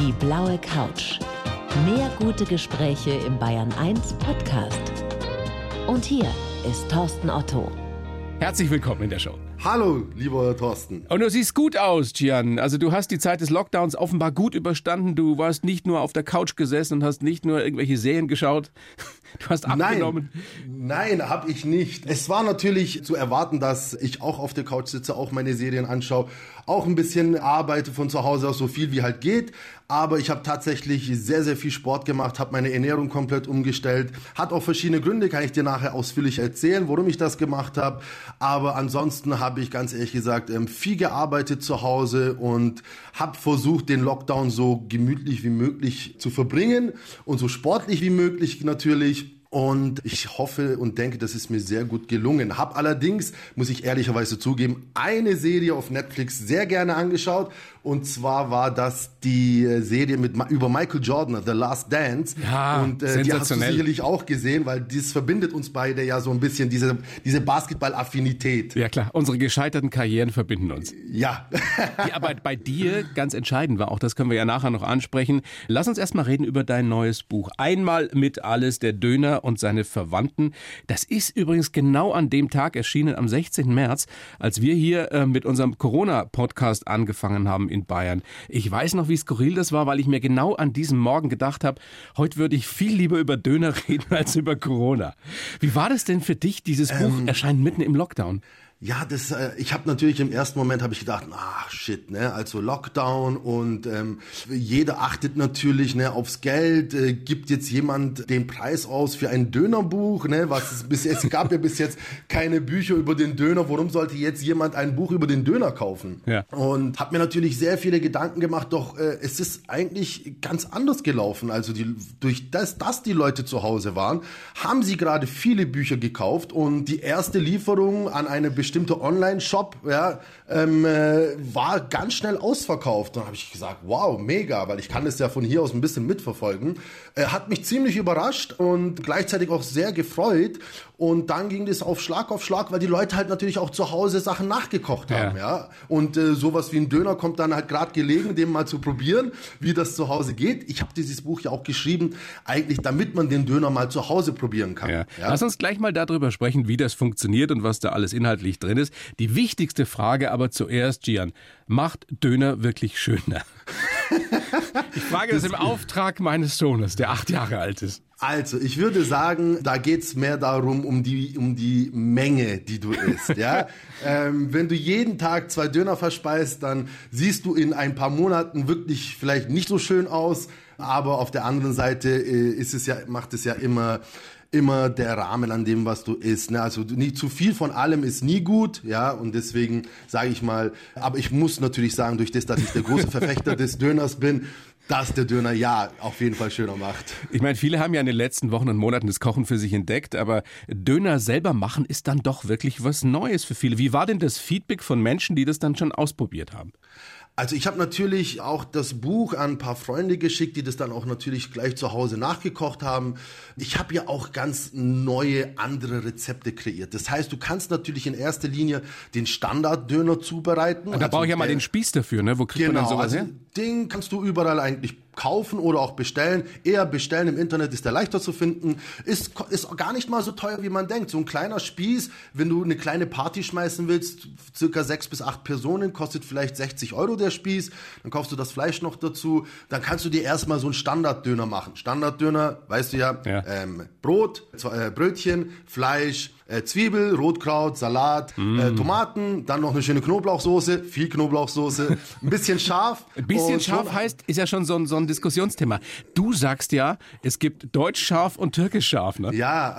Die blaue Couch. Mehr gute Gespräche im Bayern 1 Podcast. Und hier ist Thorsten Otto. Herzlich willkommen in der Show. Hallo, lieber Thorsten. Und du siehst gut aus, Gian. Also du hast die Zeit des Lockdowns offenbar gut überstanden. Du warst nicht nur auf der Couch gesessen und hast nicht nur irgendwelche Serien geschaut. Du hast abgenommen. Nein, nein, habe ich nicht. Es war natürlich zu erwarten, dass ich auch auf der Couch sitze, auch meine Serien anschaue, auch ein bisschen arbeite von zu Hause aus, so viel wie halt geht. Aber ich habe tatsächlich sehr, sehr viel Sport gemacht, habe meine Ernährung komplett umgestellt. Hat auch verschiedene Gründe, kann ich dir nachher ausführlich erzählen, warum ich das gemacht habe. Aber ansonsten habe ich ganz ehrlich gesagt ähm, viel gearbeitet zu Hause und habe versucht, den Lockdown so gemütlich wie möglich zu verbringen und so sportlich wie möglich natürlich. Und ich hoffe und denke, das ist mir sehr gut gelungen. Hab allerdings, muss ich ehrlicherweise zugeben, eine Serie auf Netflix sehr gerne angeschaut. Und zwar war das die äh, Serie mit über Michael Jordan, The Last Dance. Ja, und äh, die hast du sicherlich auch gesehen, weil das verbindet uns beide ja so ein bisschen diese diese Basketball-Affinität. Ja klar, unsere gescheiterten Karrieren verbinden uns. Ja. die Arbeit bei dir ganz entscheidend war, auch das können wir ja nachher noch ansprechen. Lass uns erstmal reden über dein neues Buch. Einmal mit alles der Döner und seine Verwandten. Das ist übrigens genau an dem Tag erschienen, am 16. März, als wir hier äh, mit unserem Corona-Podcast angefangen haben in Bayern. Ich weiß noch, wie skurril das war, weil ich mir genau an diesem Morgen gedacht habe, heute würde ich viel lieber über Döner reden als über Corona. Wie war das denn für dich? Dieses Buch ähm, erscheint mitten im Lockdown. Ja, das, äh, ich habe natürlich im ersten Moment habe ich gedacht, ach shit, ne, also Lockdown und ähm, jeder achtet natürlich ne aufs Geld. Äh, gibt jetzt jemand den Preis aus für ein Dönerbuch, ne? Was es bis jetzt gab ja bis jetzt keine Bücher über den Döner. Warum sollte jetzt jemand ein Buch über den Döner kaufen? Ja. Und habe mir natürlich sehr viele Gedanken gemacht. Doch äh, es ist eigentlich ganz anders gelaufen. Also die, durch das, dass die Leute zu Hause waren, haben sie gerade viele Bücher gekauft und die erste Lieferung an eine bestimmte Online-Shop ja, ähm, äh, war ganz schnell ausverkauft. Dann habe ich gesagt, wow, mega, weil ich kann das ja von hier aus ein bisschen mitverfolgen. Äh, hat mich ziemlich überrascht und gleichzeitig auch sehr gefreut. Und dann ging das auf Schlag auf Schlag, weil die Leute halt natürlich auch zu Hause Sachen nachgekocht haben. Ja. ja? Und äh, sowas wie ein Döner kommt dann halt gerade gelegen, dem mal zu probieren, wie das zu Hause geht. Ich habe dieses Buch ja auch geschrieben, eigentlich damit man den Döner mal zu Hause probieren kann. Ja. Ja? Lass uns gleich mal darüber sprechen, wie das funktioniert und was da alles inhaltlich drin ist. Die wichtigste Frage aber zuerst, Gian, macht Döner wirklich schöner? ich frage das, das im Auftrag meines Sohnes, der acht Jahre alt ist. Also, ich würde sagen, da geht's mehr darum, um die, um die Menge, die du isst, ja. ähm, wenn du jeden Tag zwei Döner verspeist, dann siehst du in ein paar Monaten wirklich vielleicht nicht so schön aus, aber auf der anderen Seite äh, ist es ja, macht es ja immer immer der Rahmen an dem, was du isst. Ne? Also nicht zu viel von allem ist nie gut, ja, und deswegen sage ich mal, aber ich muss natürlich sagen, durch das, dass ich der große Verfechter des Döners bin, dass der Döner ja auf jeden Fall schöner macht. Ich meine, viele haben ja in den letzten Wochen und Monaten das Kochen für sich entdeckt, aber Döner selber machen ist dann doch wirklich was Neues für viele. Wie war denn das Feedback von Menschen, die das dann schon ausprobiert haben? Also ich habe natürlich auch das Buch an ein paar Freunde geschickt, die das dann auch natürlich gleich zu Hause nachgekocht haben. Ich habe ja auch ganz neue, andere Rezepte kreiert. Das heißt, du kannst natürlich in erster Linie den Standarddöner zubereiten. Da also, brauche ich ja mal den Spieß dafür, ne? Wo kriegt genau, man dann sowas also her? Den kannst du überall eigentlich kaufen oder auch bestellen. Eher bestellen im Internet ist der leichter zu finden. Ist, ist gar nicht mal so teuer, wie man denkt. So ein kleiner Spieß, wenn du eine kleine Party schmeißen willst, circa sechs bis acht Personen, kostet vielleicht 60 Euro der Spieß. Dann kaufst du das Fleisch noch dazu. Dann kannst du dir erstmal so einen Standarddöner machen. Standarddöner, weißt du ja, ja. Ähm, Brot, äh, Brötchen, Fleisch, äh, Zwiebel, Rotkraut, Salat, mm. äh, Tomaten, dann noch eine schöne Knoblauchsoße, viel Knoblauchsoße, ein bisschen scharf. Ein bisschen scharf heißt, ist ja schon so ein, so ein Diskussionsthema. Du sagst ja, es gibt deutsch scharf und türkisch scharf, ne? Ja,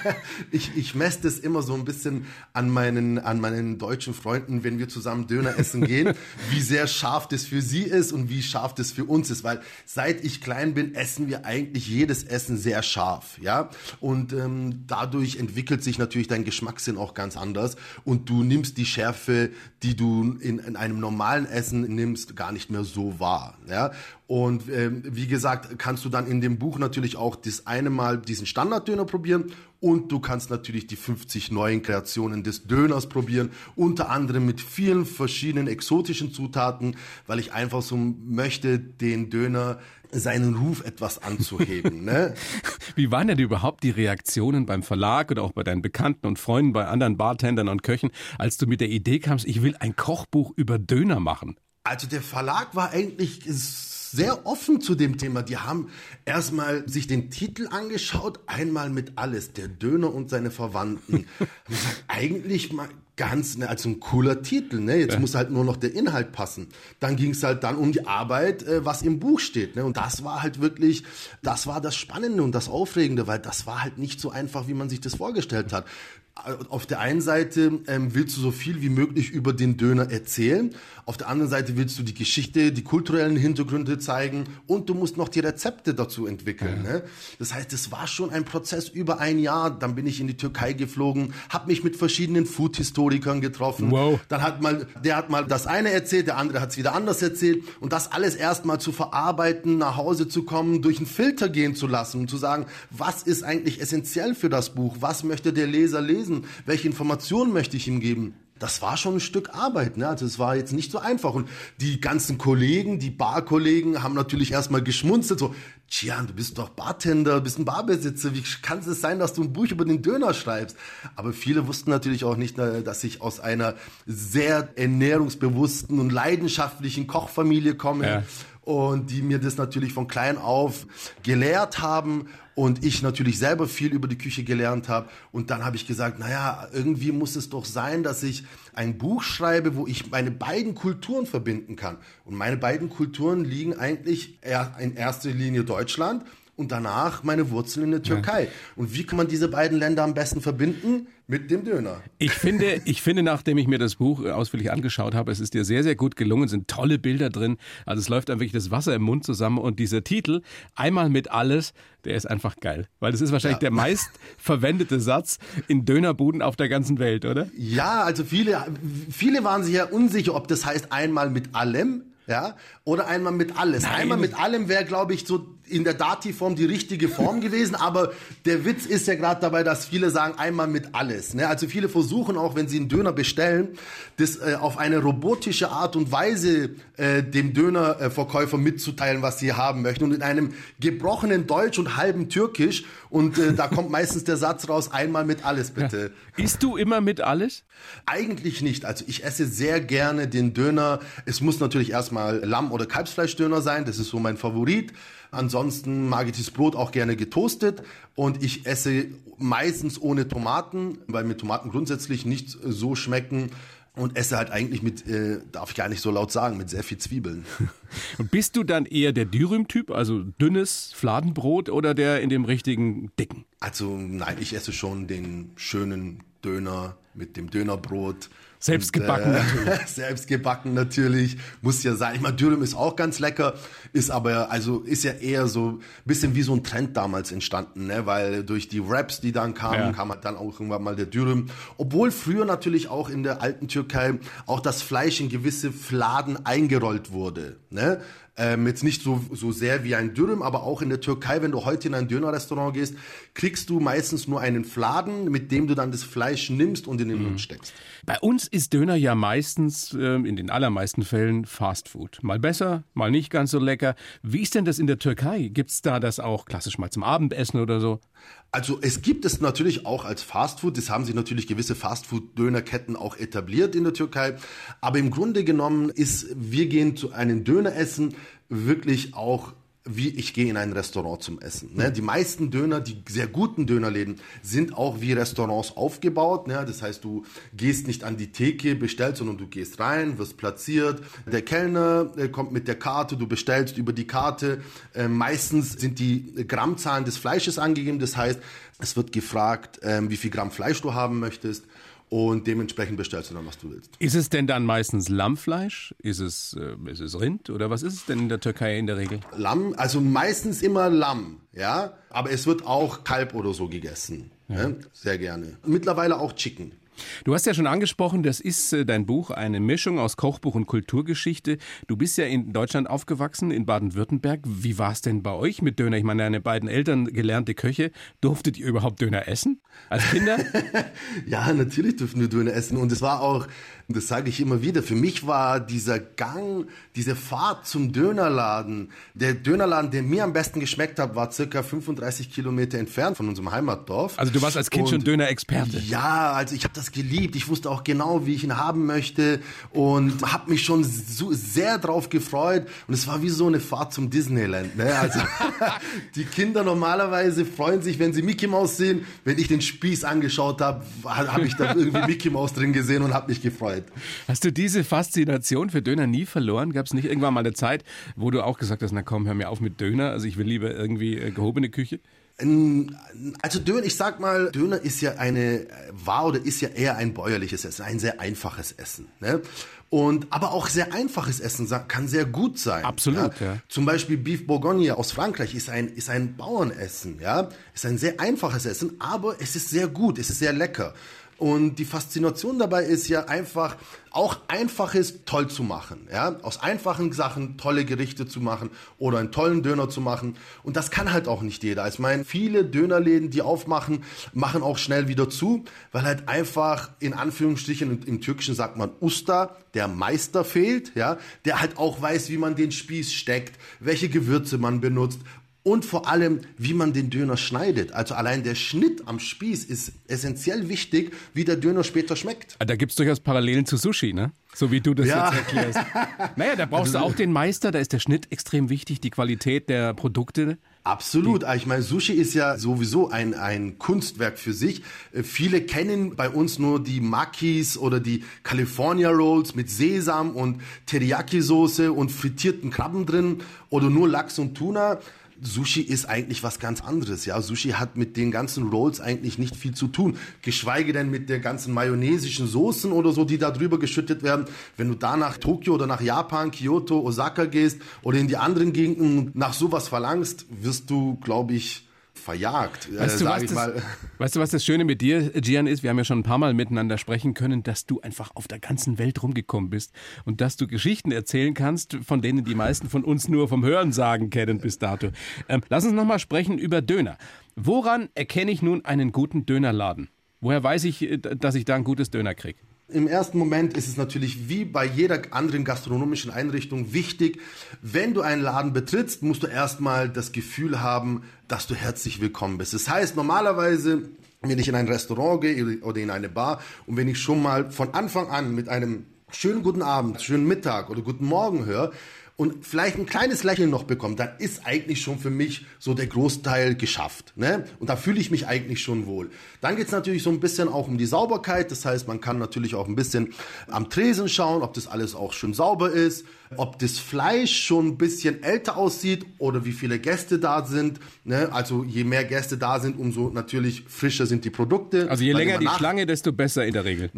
ich, ich messe das immer so ein bisschen an meinen, an meinen deutschen Freunden, wenn wir zusammen Döner essen gehen, wie sehr scharf das für sie ist und wie scharf das für uns ist, weil seit ich klein bin, essen wir eigentlich jedes Essen sehr scharf, ja? Und ähm, dadurch entwickelt sich natürlich dein Geschmackssinn auch ganz anders und du nimmst die Schärfe, die du in, in einem normalen Essen nimmst, gar nicht mehr so wahr, ja? Und Und ähm, wie gesagt, kannst du dann in dem Buch natürlich auch das eine Mal diesen Standarddöner probieren und du kannst natürlich die 50 neuen Kreationen des Döners probieren, unter anderem mit vielen verschiedenen exotischen Zutaten, weil ich einfach so möchte, den Döner seinen Ruf etwas anzuheben. ne? Wie waren denn überhaupt die Reaktionen beim Verlag oder auch bei deinen Bekannten und Freunden, bei anderen Bartendern und Köchen, als du mit der Idee kamst, ich will ein Kochbuch über Döner machen? Also der Verlag war eigentlich sehr offen zu dem Thema. Die haben erstmal sich den Titel angeschaut, einmal mit alles, der Döner und seine Verwandten. Und gesagt, eigentlich mal ganz, ne, also ein cooler Titel, ne? Jetzt ja. muss halt nur noch der Inhalt passen. Dann ging es halt dann um die Arbeit, äh, was im Buch steht, ne? Und das war halt wirklich, das war das Spannende und das Aufregende, weil das war halt nicht so einfach, wie man sich das vorgestellt hat auf der einen Seite ähm, willst du so viel wie möglich über den Döner erzählen, auf der anderen Seite willst du die Geschichte, die kulturellen Hintergründe zeigen und du musst noch die Rezepte dazu entwickeln. Ja. Ne? Das heißt, es war schon ein Prozess über ein Jahr. Dann bin ich in die Türkei geflogen, habe mich mit verschiedenen Food-Historikern getroffen. Wow. Dann hat mal, der hat mal das eine erzählt, der andere hat es wieder anders erzählt und das alles erstmal zu verarbeiten, nach Hause zu kommen, durch einen Filter gehen zu lassen und zu sagen, was ist eigentlich essentiell für das Buch, was möchte der Leser lesen lesen? Welche Informationen möchte ich ihm geben? das war schon ein Stück Arbeit, ne? Also es war jetzt nicht so einfach. Und die ganzen Kollegen, die Barkollegen, haben natürlich erstmal geschmunzelt, so, Gian, du bist doch Bartender, bist ein Barbesitzer, wie kann es sein, dass du ein Buch über den Döner schreibst? Aber viele wussten natürlich auch nicht, ne, dass ich aus einer sehr ernährungsbewussten und leidenschaftlichen Kochfamilie komme. Ja und die mir das natürlich von klein auf gelehrt haben und ich natürlich selber viel über die Küche gelernt habe. Und dann habe ich gesagt, naja, irgendwie muss es doch sein, dass ich ein Buch schreibe, wo ich meine beiden Kulturen verbinden kann. Und meine beiden Kulturen liegen eigentlich in erster Linie Deutschland und danach meine Wurzeln in der Türkei. Ja. Und wie kann man diese beiden Länder am besten verbinden? Mit dem Döner. Ich finde, ich finde, nachdem ich mir das Buch ausführlich angeschaut habe, es ist dir sehr, sehr gut gelungen, es sind tolle Bilder drin. Also es läuft dann wirklich das Wasser im Mund zusammen und dieser Titel, einmal mit alles, der ist einfach geil. Weil das ist wahrscheinlich ja. der meist verwendete Satz in Dönerbuden auf der ganzen Welt, oder? Ja, also viele, viele waren sich ja unsicher, ob das heißt einmal mit allem ja, oder einmal mit alles. Nein. Einmal mit allem wäre, glaube ich, so in der Dativform die richtige Form gewesen, aber der Witz ist ja gerade dabei, dass viele sagen einmal mit alles. Ne? Also viele versuchen auch, wenn sie einen Döner bestellen, das äh, auf eine robotische Art und Weise äh, dem Dönerverkäufer mitzuteilen, was sie haben möchten und in einem gebrochenen Deutsch und halben Türkisch und äh, da kommt meistens der Satz raus, einmal mit alles bitte. Ja. Isst du immer mit alles? Eigentlich nicht. Also ich esse sehr gerne den Döner. Es muss natürlich erstmal Lamm- oder Kalbsfleischdöner sein, das ist so mein Favorit. Ansonsten mag ich das Brot auch gerne getoastet und ich esse meistens ohne Tomaten, weil mir Tomaten grundsätzlich nicht so schmecken und esse halt eigentlich mit, äh, darf ich gar nicht so laut sagen, mit sehr viel Zwiebeln. Und bist du dann eher der Dürüm-Typ, also dünnes Fladenbrot oder der in dem richtigen dicken? Also nein, ich esse schon den schönen Döner mit dem Dönerbrot selbst gebacken äh, natürlich. Selbst gebacken natürlich. Muss ja sein. Ich meine, Dürüm ist auch ganz lecker, ist aber, also ist ja eher so ein bisschen wie so ein Trend damals entstanden, ne? Weil durch die Raps, die dann kamen, ja. kam halt dann auch irgendwann mal der Dürüm. Obwohl früher natürlich auch in der alten Türkei auch das Fleisch in gewisse Fladen eingerollt wurde. Ne? Ähm, jetzt nicht so, so sehr wie ein Dürüm, aber auch in der Türkei, wenn du heute in ein Dönerrestaurant gehst, kriegst du meistens nur einen Fladen, mit dem du dann das Fleisch nimmst und in den mhm. Mund steckst. Bei uns ist Döner ja meistens, äh, in den allermeisten Fällen, Fast Food. Mal besser, mal nicht ganz so lecker. Wie ist denn das in der Türkei? Gibt's da das auch klassisch mal zum Abendessen oder so? Also es gibt es natürlich auch als Fastfood. Das haben sich natürlich gewisse Fastfood-Dönerketten auch etabliert in der Türkei. Aber im Grunde genommen ist, wir gehen zu einem Döner essen wirklich auch wie ich gehe in ein Restaurant zum Essen. Ne? Die meisten Döner, die sehr guten Dönerläden, sind auch wie Restaurants aufgebaut. Ne? Das heißt, du gehst nicht an die Theke, bestellst, sondern du gehst rein, wirst platziert. Der Kellner äh, kommt mit der Karte, du bestellst über die Karte. Äh, meistens sind die Grammzahlen des Fleisches angegeben. Das heißt, es wird gefragt, äh, wie viel Gramm Fleisch du haben möchtest und dementsprechend bestellst du dann, was du willst. Ist es denn dann meistens Lammfleisch? Ist es, äh, ist es Rind oder was ist es denn in der Türkei in der Regel? Lamm, also meistens immer Lamm, ja, aber es wird auch Kalb oder so gegessen, ja. ne? sehr gerne. Mittlerweile auch Chicken. Du hast ja schon angesprochen, das ist äh, dein Buch, eine Mischung aus Kochbuch und Kulturgeschichte. Du bist ja in Deutschland aufgewachsen, in Baden-Württemberg. Wie war es denn bei euch mit Döner? Ich meine, deine beiden Eltern gelernte Köche. Durftet ihr überhaupt Döner essen als Kinder? ja, natürlich durften wir Döner essen. Und es war auch und das sage ich immer wieder, für mich war dieser Gang, diese Fahrt zum Dönerladen, der Dönerladen, der mir am besten geschmeckt hat, war circa 35 Kilometer entfernt von unserem Heimatdorf. Also du warst als Kind und schon Döner-Experte? Ja, also ich habe das geliebt. Ich wusste auch genau, wie ich ihn haben möchte und habe mich schon so sehr drauf gefreut. Und es war wie so eine Fahrt zum Disneyland. Ne? Also die Kinder normalerweise freuen sich, wenn sie Mickey Mouse sehen. Wenn ich den Spieß angeschaut habe, habe ich da irgendwie Mickey Mouse drin gesehen und habe mich gefreut. Zeit. Hast du diese Faszination für Döner nie verloren? Gab es nicht irgendwann mal eine Zeit, wo du auch gesagt hast, na komm, hör mir auf mit Döner, also ich will lieber irgendwie äh, gehobene Küche? Also Döner, ich sag mal, Döner ist ja eine, war oder ist ja eher ein bäuerliches Essen, ein sehr einfaches Essen. Ne? Und aber auch sehr einfaches Essen kann sehr gut sein. Absolut. Ja? ja. Zum Beispiel Beef Bourgogne aus Frankreich ist ein ist ein Bauernessen. Ja, ist ein sehr einfaches Essen, aber es ist sehr gut, es ist sehr lecker. Und die Faszination dabei ist ja einfach, auch Einfaches toll zu machen. Ja? Aus einfachen Sachen tolle Gerichte zu machen oder einen tollen Döner zu machen. Und das kann halt auch nicht jeder. Ich meine, viele Dönerläden, die aufmachen, machen auch schnell wieder zu, weil halt einfach in Anführungsstrichen, im Türkischen sagt man Usta, der Meister fehlt, ja, der halt auch weiß, wie man den Spieß steckt, welche Gewürze man benutzt, und vor allem, wie man den Döner schneidet. Also allein der Schnitt am Spieß ist essentiell wichtig, wie der Döner später schmeckt. Ah, da gibt es durchaus Parallelen zu Sushi, ne? So wie du das ja. jetzt erklärst. naja, da brauchst du auch den Meister, da ist der Schnitt extrem wichtig, die Qualität der Produkte. Absolut. Die ich meine, Sushi ist ja sowieso ein, ein Kunstwerk für sich. Äh, viele kennen bei uns nur die Makis oder die California Rolls mit Sesam und Teriyaki-Soße und frittierten Krabben drin oder nur Lachs und Tuna. Sushi ist eigentlich was ganz anderes. Ja, Sushi hat mit den ganzen Rolls eigentlich nicht viel zu tun. Geschweige denn mit der ganzen mayonnaisischen Soßen oder so, die da drüber geschüttet werden. Wenn du da nach Tokio oder nach Japan, Kyoto, Osaka gehst oder in die anderen Gegenden nach sowas verlangst, wirst du, glaube ich, verjagt, äh, weißt, äh, du, was das, weißt du, was das Schöne mit dir, Gian, ist? Wir haben ja schon ein paar Mal miteinander sprechen können, dass du einfach auf der ganzen Welt rumgekommen bist und dass du Geschichten erzählen kannst, von denen die meisten von uns nur vom Hörensagen kennen bis dato. Ähm, lass uns nochmal sprechen über Döner. Woran erkenne ich nun einen guten Dönerladen? Woher weiß ich, äh, dass ich da ein gutes Döner kriege? Im ersten Moment ist es natürlich wie bei jeder anderen gastronomischen Einrichtung wichtig, wenn du einen Laden betrittst, musst du erstmal das Gefühl haben, dass du herzlich willkommen bist. Das heißt, normalerweise, wenn ich in ein Restaurant gehe oder in eine Bar und wenn ich schon mal von Anfang an mit einem schönen guten Abend, schönen Mittag oder guten Morgen höre, und vielleicht ein kleines Lächeln noch bekommt, dann ist eigentlich schon für mich so der Großteil geschafft. Ne? Und da fühle ich mich eigentlich schon wohl. Dann geht es natürlich so ein bisschen auch um die Sauberkeit. Das heißt, man kann natürlich auch ein bisschen am Tresen schauen, ob das alles auch schön sauber ist, ob das Fleisch schon ein bisschen älter aussieht oder wie viele Gäste da sind. Ne? Also je mehr Gäste da sind, umso natürlich frischer sind die Produkte. Also je länger die Schlange, desto besser in der Regel.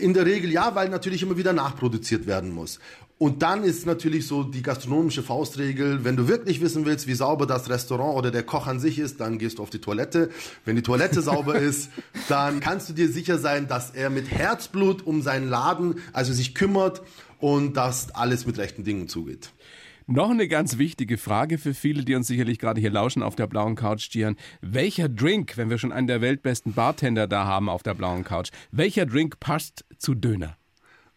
In der Regel ja, weil natürlich immer wieder nachproduziert werden muss. Und dann ist natürlich so die gastronomische Faustregel, wenn du wirklich wissen willst, wie sauber das Restaurant oder der Koch an sich ist, dann gehst du auf die Toilette. Wenn die Toilette sauber ist, dann kannst du dir sicher sein, dass er mit Herzblut um seinen Laden, also sich kümmert und dass alles mit rechten Dingen zugeht. Noch eine ganz wichtige Frage für viele, die uns sicherlich gerade hier lauschen auf der blauen Couch, Gian. Welcher Drink, wenn wir schon einen der weltbesten Bartender da haben auf der blauen Couch, welcher Drink passt zu Döner?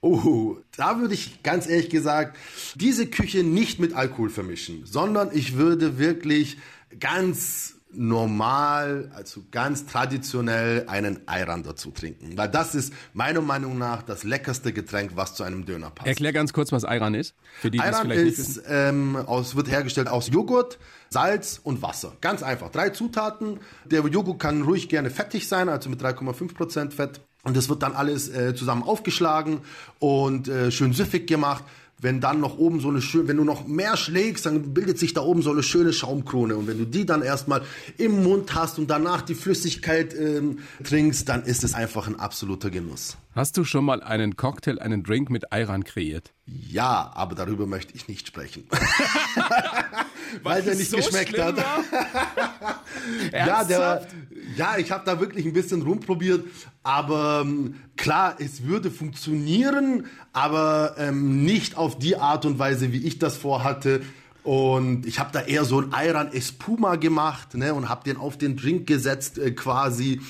Oh, da würde ich ganz ehrlich gesagt diese Küche nicht mit Alkohol vermischen, sondern ich würde wirklich ganz normal, also ganz traditionell einen Ayran dazu trinken. Weil das ist meiner Meinung nach das leckerste Getränk, was zu einem Döner passt. Erklär ganz kurz, was Ayran ist. Für die, Ayran die ist, ähm, aus, wird hergestellt aus Joghurt, Salz und Wasser. Ganz einfach. Drei Zutaten. Der Joghurt kann ruhig gerne fettig sein, also mit 3,5% Fett. Und das wird dann alles äh, zusammen aufgeschlagen und äh, schön süffig gemacht. Wenn dann noch oben so eine schöne, wenn du noch mehr schlägst, dann bildet sich da oben so eine schöne Schaumkrone. Und wenn du die dann erstmal im Mund hast und danach die Flüssigkeit ähm, trinkst, dann ist es einfach ein absoluter Genuss. Hast du schon mal einen Cocktail, einen Drink mit Ayran kreiert? Ja, aber darüber möchte ich nicht sprechen. Weil der nicht so geschmeckt hat. ja, der, Ja, ich habe da wirklich ein bisschen rumprobiert, aber ähm, klar, es würde funktionieren, aber ähm, nicht auf die Art und Weise, wie ich das vorhatte. Und ich habe da eher so ein Ayran Espuma gemacht ne, und habe den auf den Drink gesetzt äh, quasi.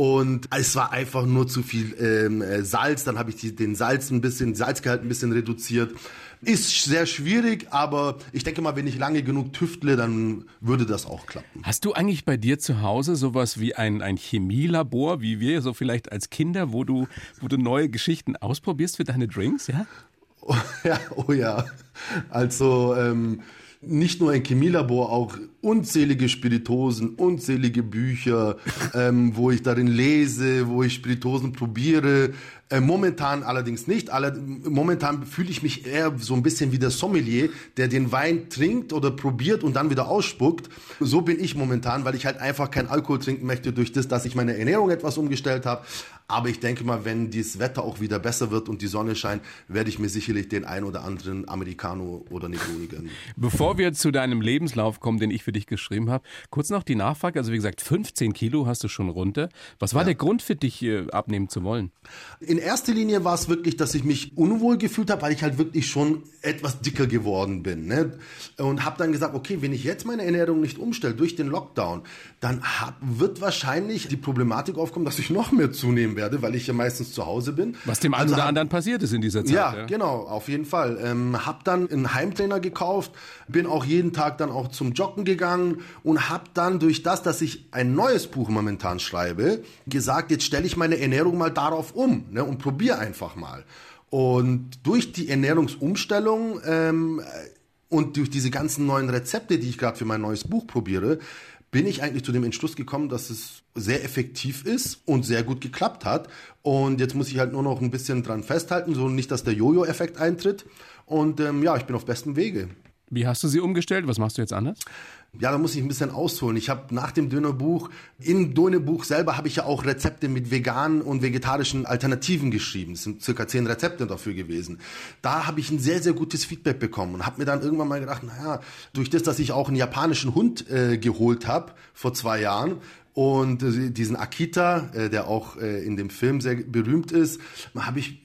Und es war einfach nur zu viel ähm, äh, Salz. Dann habe ich die, den Salz ein bisschen, Salzgehalt ein bisschen reduziert. Ist sehr schwierig, aber ich denke mal, wenn ich lange genug tüftle, dann würde das auch klappen. Hast du eigentlich bei dir zu Hause sowas wie ein, ein Chemielabor, wie wir so vielleicht als Kinder, wo du, wo du neue Geschichten ausprobierst für deine Drinks, ja? Oh, ja, oh ja. Also ähm, nicht nur ein Chemielabor, auch unzählige Spiritosen, unzählige Bücher, ähm, wo ich darin lese, wo ich Spiritosen probiere. Äh, momentan allerdings nicht. Alle, momentan fühle ich mich eher so ein bisschen wie der Sommelier, der den Wein trinkt oder probiert und dann wieder ausspuckt. So bin ich momentan, weil ich halt einfach kein Alkohol trinken möchte durch das, dass ich meine Ernährung etwas umgestellt habe. Aber ich denke mal, wenn das Wetter auch wieder besser wird und die Sonne scheint, werde ich mir sicherlich den ein oder anderen Americano oder Negroni gönnen. Bevor wir zu deinem Lebenslauf kommen, den ich für dich geschrieben habe, kurz noch die Nachfrage. Also wie gesagt, 15 Kilo hast du schon runter. Was war ja. der Grund für dich, abnehmen zu wollen? In erster Linie war es wirklich, dass ich mich unwohl gefühlt habe, weil ich halt wirklich schon etwas dicker geworden bin. Ne? Und habe dann gesagt, okay, wenn ich jetzt meine Ernährung nicht umstelle durch den Lockdown, dann hab, wird wahrscheinlich die Problematik aufkommen, dass ich noch mehr zunehmen werde, weil ich ja meistens zu Hause bin. Was dem einen also oder anderen passiert ist in dieser Zeit. Ja, ja. genau, auf jeden Fall. Ähm, hab dann einen Heimtrainer gekauft, bin auch jeden Tag dann auch zum Joggen gegangen und hab dann durch das, dass ich ein neues Buch momentan schreibe, gesagt, jetzt stelle ich meine Ernährung mal darauf um ne, und probiere einfach mal. Und durch die Ernährungsumstellung ähm, und durch diese ganzen neuen Rezepte, die ich gerade für mein neues Buch probiere, bin ich eigentlich zu dem Entschluss gekommen, dass es sehr effektiv ist und sehr gut geklappt hat. Und jetzt muss ich halt nur noch ein bisschen dran festhalten, so nicht, dass der Jojo-Effekt eintritt. Und ähm, ja, ich bin auf bestem Wege. Wie hast du sie umgestellt? Was machst du jetzt anders? Ja, da muss ich ein bisschen ausholen. Ich habe nach dem Dönerbuch, im Dönerbuch selber habe ich ja auch Rezepte mit veganen und vegetarischen Alternativen geschrieben. Es sind circa zehn Rezepte dafür gewesen. Da habe ich ein sehr, sehr gutes Feedback bekommen und habe mir dann irgendwann mal gedacht, naja, durch das, dass ich auch einen japanischen Hund äh, geholt habe vor zwei Jahren, und äh, diesen Akita, äh, der auch äh, in dem Film sehr berühmt ist, habe ich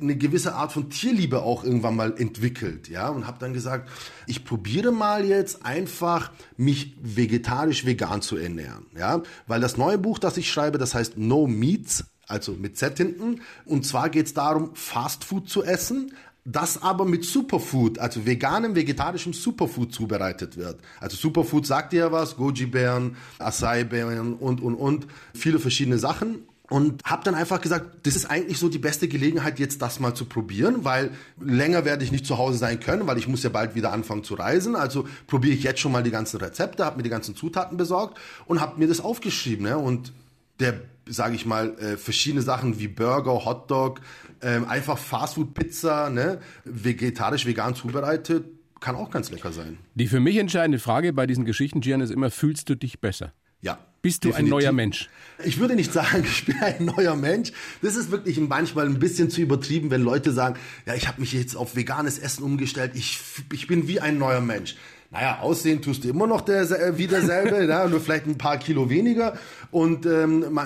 eine gewisse Art von Tierliebe auch irgendwann mal entwickelt, ja, und habe dann gesagt, ich probiere mal jetzt einfach mich vegetarisch vegan zu ernähren, ja, weil das neue Buch, das ich schreibe, das heißt No Meats, also mit Z hinten, und zwar geht es darum, Fast Food zu essen, das aber mit Superfood, also veganem, vegetarischem Superfood zubereitet wird. Also Superfood sagt dir ja was, Goji-Beeren, Acai-Beeren und, und, und, viele verschiedene Sachen und habe dann einfach gesagt, das ist eigentlich so die beste Gelegenheit, jetzt das mal zu probieren, weil länger werde ich nicht zu Hause sein können, weil ich muss ja bald wieder anfangen zu reisen. Also probiere ich jetzt schon mal die ganzen Rezepte, habe mir die ganzen Zutaten besorgt und habe mir das aufgeschrieben. Ne? Und der, sage ich mal, äh, verschiedene Sachen wie Burger, Hotdog, äh, einfach Fastfood-Pizza, ne? vegetarisch, vegan zubereitet, kann auch ganz lecker sein. Die für mich entscheidende Frage bei diesen Geschichten, Gian, ist immer, fühlst du dich besser? Ja. Bist du Definitiv. ein neuer Mensch? Ich würde nicht sagen, ich bin ein neuer Mensch. Das ist wirklich manchmal ein bisschen zu übertrieben, wenn Leute sagen, ja, ich habe mich jetzt auf veganes Essen umgestellt, ich, ich bin wie ein neuer Mensch. Naja, aussehen tust du immer noch der, äh, wie derselbe, ja, nur vielleicht ein paar Kilo weniger. Und ähm,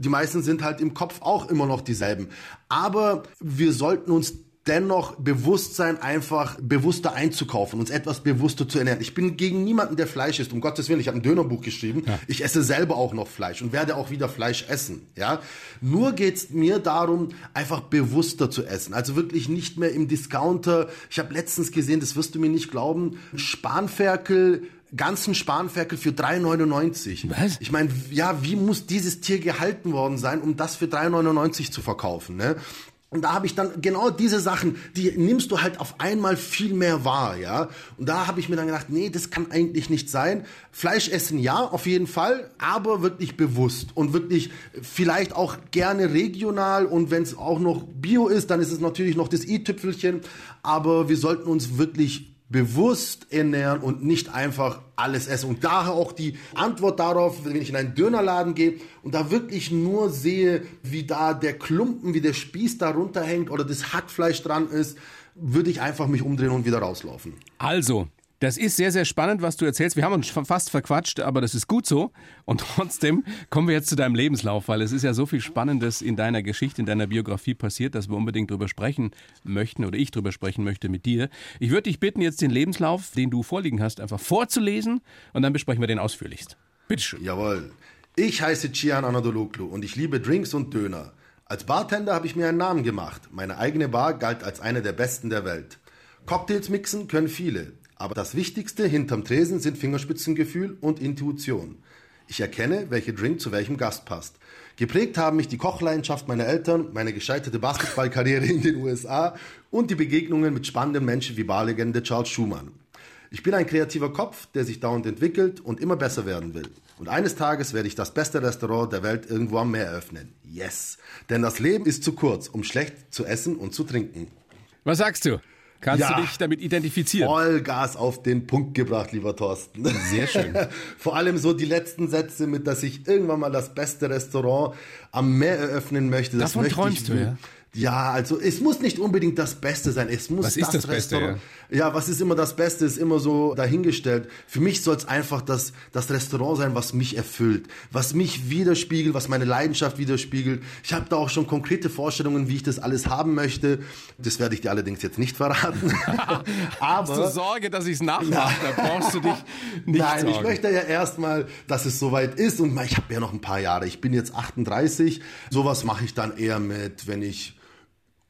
die meisten sind halt im Kopf auch immer noch dieselben. Aber wir sollten uns dennoch Bewusstsein einfach bewusster einzukaufen, uns etwas bewusster zu ernähren. Ich bin gegen niemanden, der Fleisch isst. Um Gottes Willen, ich habe ein Dönerbuch geschrieben. Ja. Ich esse selber auch noch Fleisch und werde auch wieder Fleisch essen. Ja, nur geht's mir darum, einfach bewusster zu essen. Also wirklich nicht mehr im Discounter. Ich habe letztens gesehen, das wirst du mir nicht glauben, Spanferkel ganzen Spanferkel für 3,99. Was? Ich meine, ja, wie muss dieses Tier gehalten worden sein, um das für 3,99 zu verkaufen? Ne? Und da habe ich dann genau diese Sachen, die nimmst du halt auf einmal viel mehr wahr, ja. Und da habe ich mir dann gedacht, nee, das kann eigentlich nicht sein. Fleisch essen ja, auf jeden Fall, aber wirklich bewusst und wirklich vielleicht auch gerne regional und wenn es auch noch Bio ist, dann ist es natürlich noch das i-Tüpfelchen, aber wir sollten uns wirklich bewusst ernähren und nicht einfach alles essen. Und daher auch die Antwort darauf, wenn ich in einen Dönerladen gehe und da wirklich nur sehe, wie da der Klumpen, wie der Spieß da runterhängt oder das Hackfleisch dran ist, würde ich einfach mich umdrehen und wieder rauslaufen. Also, Das ist sehr, sehr spannend, was du erzählst. Wir haben uns fast verquatscht, aber das ist gut so. Und trotzdem kommen wir jetzt zu deinem Lebenslauf, weil es ist ja so viel Spannendes in deiner Geschichte, in deiner Biografie passiert, dass wir unbedingt drüber sprechen möchten oder ich drüber sprechen möchte mit dir. Ich würde dich bitten, jetzt den Lebenslauf, den du vorliegen hast, einfach vorzulesen und dann besprechen wir den ausführlichst. Bitteschön. Jawohl. Ich heiße Cihan Anadologlu und ich liebe Drinks und Döner. Als Bartender habe ich mir einen Namen gemacht. Meine eigene Bar galt als eine der besten der Welt. Cocktails mixen können viele. Aber das Wichtigste hinterm Tresen sind Fingerspitzengefühl und Intuition. Ich erkenne, welcher Drink zu welchem Gast passt. Geprägt haben mich die Kochleidenschaft meiner Eltern, meine gescheiterte Basketballkarriere in den USA und die Begegnungen mit spannenden Menschen wie Barlegende Charles Schumann. Ich bin ein kreativer Kopf, der sich dauernd entwickelt und immer besser werden will. Und eines Tages werde ich das beste Restaurant der Welt irgendwo am Meer eröffnen. Yes! Denn das Leben ist zu kurz, um schlecht zu essen und zu trinken. Was sagst du? Kannst ja, du dich damit identifizieren? Vollgas auf den Punkt gebracht, lieber Thorsten. Sehr schön. Vor allem so die letzten Sätze mit, dass ich irgendwann mal das beste Restaurant am Meer eröffnen möchte. Das Davon möchte träumst ich, du, ja? Ja, also es muss nicht unbedingt das Beste sein. Es muss was ist das, das Restaurant. Beste, ja? ja, was ist immer das Beste, ist immer so dahingestellt. Für mich soll es einfach das, das Restaurant sein, was mich erfüllt, was mich widerspiegelt, was meine Leidenschaft widerspiegelt. Ich habe da auch schon konkrete Vorstellungen, wie ich das alles haben möchte. Das werde ich dir allerdings jetzt nicht verraten. Aber Hast du Sorge, dass ich es nachmache? Da brauchst du dich nicht Nein, sorgen. ich möchte ja erstmal, dass es soweit ist und ich habe ja noch ein paar Jahre. Ich bin jetzt 38. Sowas mache ich dann eher mit, wenn ich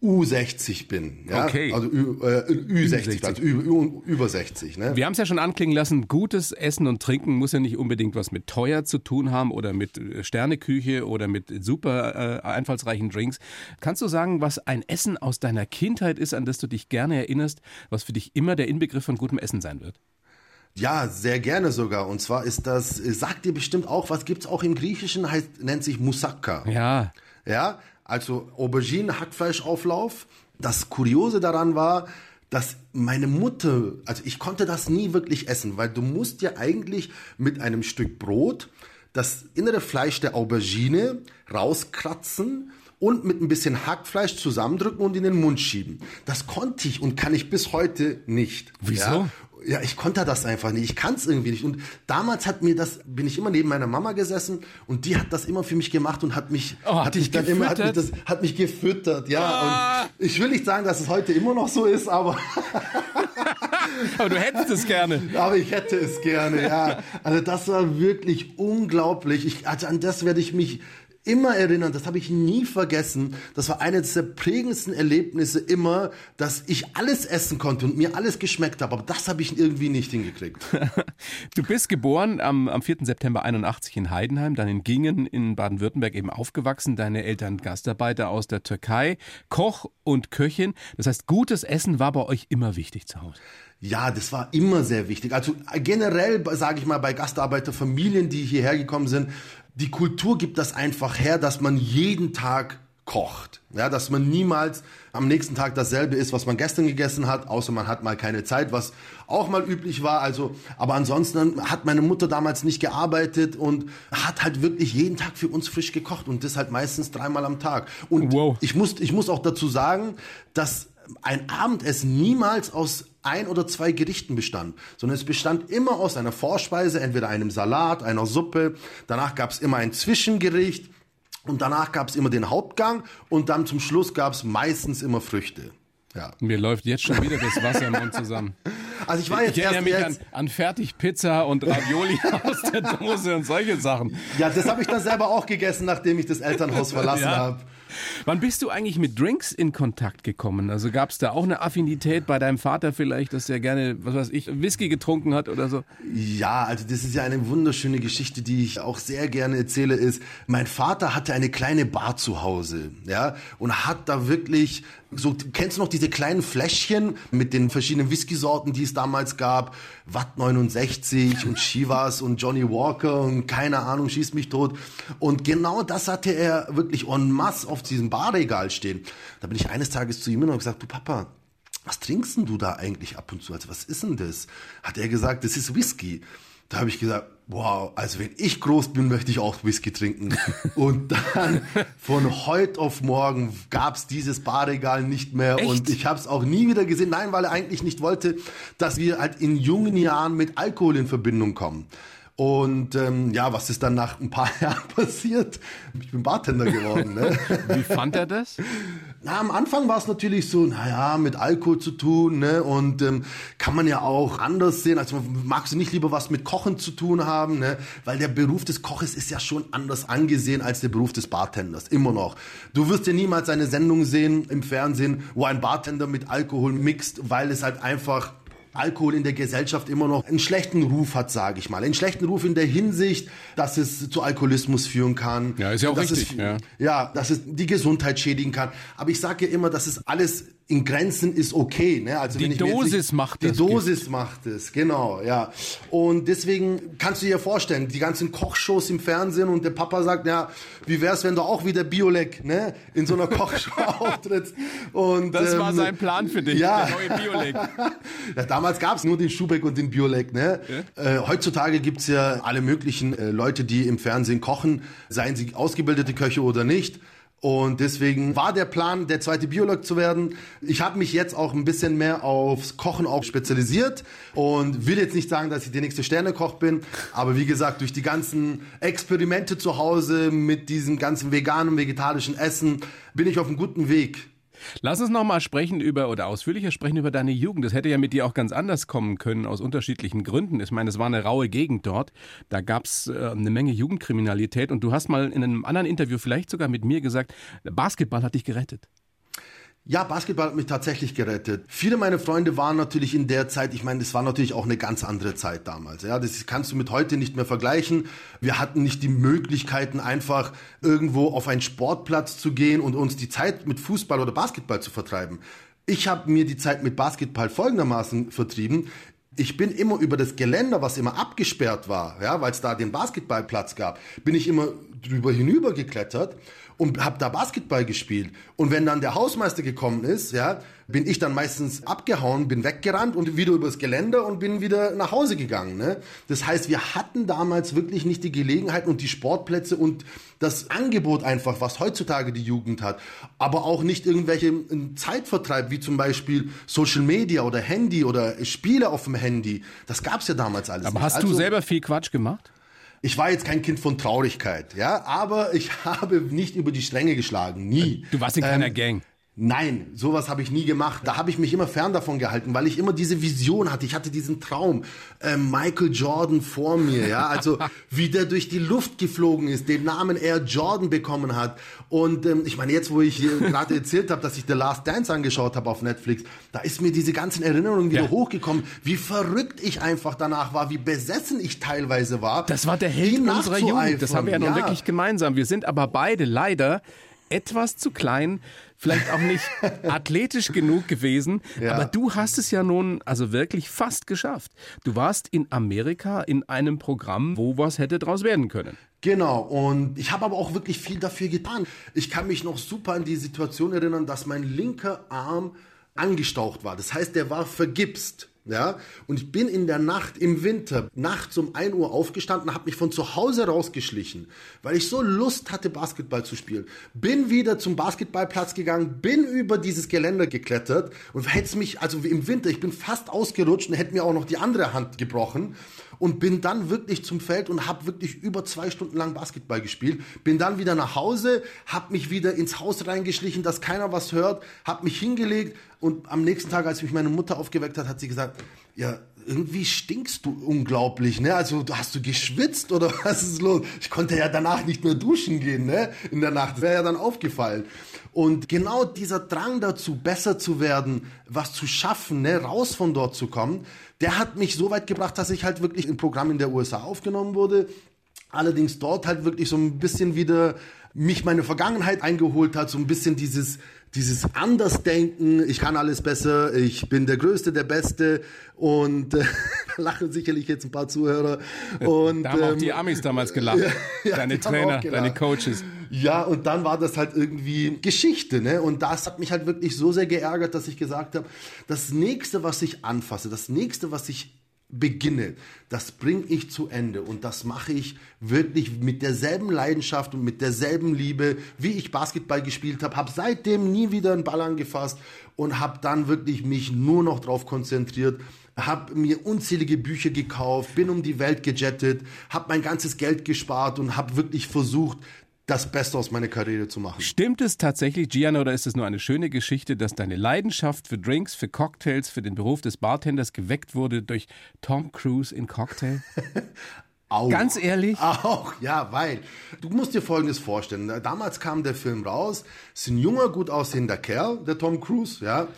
U60 bin. Ja? Okay. Also Ü, äh, Ü60, also Ü, über 60. Ne? Wir haben es ja schon anklingen lassen, gutes Essen und Trinken muss ja nicht unbedingt was mit teuer zu tun haben oder mit äh, Sterneküche oder mit super äh, einfallsreichen Drinks. Kannst du sagen, was ein Essen aus deiner Kindheit ist, an das du dich gerne erinnerst, was für dich immer der Inbegriff von gutem Essen sein wird? Ja, sehr gerne sogar. Und zwar ist das, sagt dir bestimmt auch, was gibt's auch im Griechischen, heißt, nennt sich Moussaka. Ja. Ja, also Aubergine, Hackfleischauflauf. Das Kuriose daran war, dass meine Mutter, also ich konnte das nie wirklich essen, weil du musst ja eigentlich mit einem Stück Brot das innere Fleisch der Aubergine rauskratzen und mit ein bisschen Hackfleisch zusammendrücken und in den Mund schieben. Das konnte ich und kann ich bis heute nicht. Wieso? Ja? Ja, ich konnte das einfach nicht. Ich kann es irgendwie nicht. Und damals hat mir das, bin ich immer neben meiner Mama gesessen und die hat das immer für mich gemacht und hat mich, oh, hat mich dann gefüttert? immer, hat mich, das, hat mich gefüttert, ja. Ah. Und ich will nicht sagen, dass es heute immer noch so ist, aber. aber du hättest es gerne. Aber ich hätte es gerne, ja. Also das war wirklich unglaublich. Ich, also an das werde ich mich immer erinnern, das habe ich nie vergessen. Das war eines der prägendsten Erlebnisse immer, dass ich alles essen konnte und mir alles geschmeckt habe. Aber das habe ich irgendwie nicht hingekriegt. du bist geboren am, am 4. September 81 in Heidenheim, dann in Gingen in Baden-Württemberg eben aufgewachsen. Deine Eltern Gastarbeiter aus der Türkei, Koch und Köchin. Das heißt, gutes Essen war bei euch immer wichtig zu Hause. Ja, das war immer sehr wichtig. Also generell, sage ich mal, bei Gastarbeiterfamilien, die hierher gekommen sind, die Kultur gibt das einfach her, dass man jeden Tag kocht. Ja, dass man niemals am nächsten Tag dasselbe isst, was man gestern gegessen hat, außer man hat mal keine Zeit, was auch mal üblich war. Also, aber ansonsten hat meine Mutter damals nicht gearbeitet und hat halt wirklich jeden Tag für uns frisch gekocht und das halt meistens dreimal am Tag. Und wow. ich muss, ich muss auch dazu sagen, dass ein Abendessen niemals aus ein oder zwei Gerichten bestand, sondern es bestand immer aus einer Vorspeise, entweder einem Salat, einer Suppe, danach gab es immer ein Zwischengericht und danach gab es immer den Hauptgang und dann zum Schluss gab es meistens immer Früchte. Ja. Mir läuft jetzt schon wieder das Wasser im Mund zusammen. Also ich war jetzt ich erinnere mich an, an Fertigpizza und Ravioli aus der Dose und solche Sachen. Ja, das habe ich dann selber auch gegessen, nachdem ich das Elternhaus verlassen ja. habe. Wann bist du eigentlich mit Drinks in Kontakt gekommen? Also gab es da auch eine Affinität bei deinem Vater vielleicht, dass er gerne, was weiß ich, Whisky getrunken hat oder so? Ja, also das ist ja eine wunderschöne Geschichte, die ich auch sehr gerne erzähle, ist, mein Vater hatte eine kleine Bar zu Hause, ja, und hat da wirklich so, kennst du noch diese kleinen Fläschchen mit den verschiedenen Whisky-Sorten, die es damals gab? Watt 69 und Chivas und Johnny Walker und keine Ahnung, schießt mich tot. Und genau das hatte er wirklich en masse auf diesem Barregal stehen. Da bin ich eines Tages zu ihm und habe gesagt, du Papa, was trinkst denn du da eigentlich ab und zu? Also was ist denn das? Hat er gesagt, das ist Whisky. Da habe ich gesagt, wow, also wenn ich groß bin, möchte ich auch Whisky trinken. Und dann von heute auf morgen gab's dieses Barregal nicht mehr Echt? und ich habe es auch nie wieder gesehen. Nein, weil er eigentlich nicht wollte, dass wir halt in jungen Jahren mit Alkohol in Verbindung kommen. Und ähm, ja, was ist dann nach ein paar Jahren passiert? Ich bin Bartender geworden. Ne? Wie fand er das? Na, am Anfang war es natürlich so, naja, mit Alkohol zu tun, ne? Und ähm, kann man ja auch anders sehen. Also magst du nicht lieber was mit Kochen zu tun haben, ne? Weil der Beruf des Koches ist ja schon anders angesehen als der Beruf des Bartenders. Immer noch. Du wirst ja niemals eine Sendung sehen im Fernsehen, wo ein Bartender mit Alkohol mixt, weil es halt einfach Alkohol in der Gesellschaft immer noch einen schlechten Ruf hat, sage ich mal. Einen schlechten Ruf in der Hinsicht, dass es zu Alkoholismus führen kann. Ja, ist ja auch dass richtig, Es, ja. ja, dass es die Gesundheit schädigen kann. Aber ich sage ja immer, dass es alles in Grenzen ist okay. Ne? Also Die Dosis macht Die das Dosis macht es, genau, ja. Und deswegen kannst du dir vorstellen, die ganzen Kochshows im Fernsehen und der Papa sagt, ja, wie wär's, wenn du auch wieder Biolek ne, in so einer Kochshow auftrittst? Und, Das war ähm, sein Plan für dich, Ja. der neue Bioleg. ja, damals gab's nur den Schubeck und den Biolek. Ne? Äh, heutzutage gibt's ja alle möglichen äh, Leute, die im Fernsehen kochen, seien sie ausgebildete Köche oder nicht. Und deswegen war der Plan, der zweite Biolog zu werden. Ich habe mich jetzt auch ein bisschen mehr aufs Kochen auch spezialisiert und will jetzt nicht sagen, dass ich der nächste Sternekoch bin, aber wie gesagt, durch die ganzen Experimente zu Hause mit diesem ganzen veganen, vegetarischen Essen bin ich auf einem guten Weg. Lass uns noch mal sprechen über oder ausführlicher sprechen über deine Jugend. Das hätte ja mit dir auch ganz anders kommen können aus unterschiedlichen Gründen. Ich meine, es war eine raue Gegend dort. Da gab's äh, eine Menge Jugendkriminalität und du hast mal in einem anderen Interview vielleicht sogar mit mir gesagt, Basketball hat dich gerettet. Ja, Basketball hat mich tatsächlich gerettet. Viele meiner Freunde waren natürlich in der Zeit, ich meine, es war natürlich auch eine ganz andere Zeit damals. Ja, das kannst du mit heute nicht mehr vergleichen. Wir hatten nicht die Möglichkeiten, einfach irgendwo auf einen Sportplatz zu gehen und uns die Zeit mit Fußball oder Basketball zu vertreiben. Ich habe mir die Zeit mit Basketball folgendermaßen vertrieben. Ich bin immer über das Geländer, was immer abgesperrt war, ja, weil es da den Basketballplatz gab, bin ich immer drüber hinüber geklettert und habe da Basketball gespielt. Und wenn dann der Hausmeister gekommen ist, ja, bin ich dann meistens abgehauen, bin weggerannt und wieder übers Geländer und bin wieder nach Hause gegangen. Ne? Das heißt, wir hatten damals wirklich nicht die Gelegenheit und die Sportplätze und das Angebot einfach, was heutzutage die Jugend hat, aber auch nicht irgendwelche ähm, Zeitvertreib, wie zum Beispiel Social Media oder Handy oder Spiele auf dem Handy. Das gab's ja damals alles Aber nicht. hast du Also- selber viel Quatsch gemacht? Ich war jetzt kein Kind von Traurigkeit, ja, aber ich habe nicht über die Stränge geschlagen, nie. Du warst in keiner Gang. Nein, sowas habe ich nie gemacht. Da habe ich mich immer fern davon gehalten, weil ich immer diese Vision hatte. Ich hatte diesen Traum, äh, Michael Jordan vor mir, ja, also wie der durch die Luft geflogen ist, den Namen Air Jordan bekommen hat. Und ähm, ich meine, jetzt, wo ich hier gerade erzählt habe, dass ich The Last Dance angeschaut habe auf Netflix, da ist mir diese ganzen Erinnerungen wieder Ja. hochgekommen, wie verrückt ich einfach danach war, wie besessen ich teilweise war. Das war der Held unserer Jugend. Das haben wir ja nun nachzueifern. wirklich gemeinsam. Wir sind aber beide leider etwas zu klein, vielleicht auch nicht athletisch genug gewesen. Ja. Aber du hast es ja nun also wirklich fast geschafft. Du warst in Amerika in einem Programm, wo was hätte draus werden können. Genau, und ich habe aber auch wirklich viel dafür getan. Ich kann mich noch super an die Situation erinnern, dass mein linker Arm angestaucht war. Das heißt, der war vergipst. Ja, und ich bin in der Nacht im Winter nachts um 1 Uhr aufgestanden, habe mich von zu Hause rausgeschlichen, weil ich so Lust hatte, Basketball zu spielen. Bin wieder zum Basketballplatz gegangen, bin über dieses Geländer geklettert und hätte mich, also im Winter, ich bin fast ausgerutscht und hätte mir auch noch die andere Hand gebrochen und bin dann wirklich zum Feld und habe wirklich über zwei Stunden lang Basketball gespielt. Bin dann wieder nach Hause, habe mich wieder ins Haus reingeschlichen, dass keiner was hört, habe mich hingelegt und am nächsten Tag, als mich meine Mutter aufgeweckt hat, hat sie gesagt, ja, irgendwie stinkst du unglaublich, ne? Also hast du geschwitzt oder was ist los? Ich konnte ja danach nicht mehr duschen gehen, ne? In der Nacht wäre ja dann aufgefallen. Und genau dieser Drang dazu, besser zu werden, was zu schaffen, ne, raus von dort zu kommen, der hat mich so weit gebracht, dass ich halt wirklich im Programm in der USA aufgenommen wurde. Allerdings dort halt wirklich so ein bisschen wieder mich meine Vergangenheit eingeholt hat, so ein bisschen dieses dieses Andersdenken, ich kann alles besser, ich bin der Größte, der Beste und äh, lachen sicherlich jetzt ein paar Zuhörer. Und, Da haben auch ähm, die Amis damals gelacht. ja, deine Trainer, auch gelacht. deine Coaches. Ja, und dann war das halt irgendwie Geschichte, ne? Und das hat mich halt wirklich so sehr geärgert, dass ich gesagt habe, das nächste, was ich anfasse, das nächste, was ich beginne, das bringe ich zu Ende und das mache ich wirklich mit derselben Leidenschaft und mit derselben Liebe, wie ich Basketball gespielt habe, habe seitdem nie wieder einen Ball angefasst und habe dann wirklich mich nur noch darauf konzentriert, habe mir unzählige Bücher gekauft, bin um die Welt gejettet, habe mein ganzes Geld gespart und habe wirklich versucht, das Beste aus meiner Karriere zu machen. Stimmt es tatsächlich, Gian, oder ist es nur eine schöne Geschichte, dass deine Leidenschaft für Drinks, für Cocktails, für den Beruf des Bartenders geweckt wurde durch Tom Cruise in Cocktail? Auch. Ganz ehrlich? Auch, ja, weil du musst dir Folgendes vorstellen. Damals kam der Film raus, ist ein junger, gut aussehender Kerl, der Tom Cruise, ja.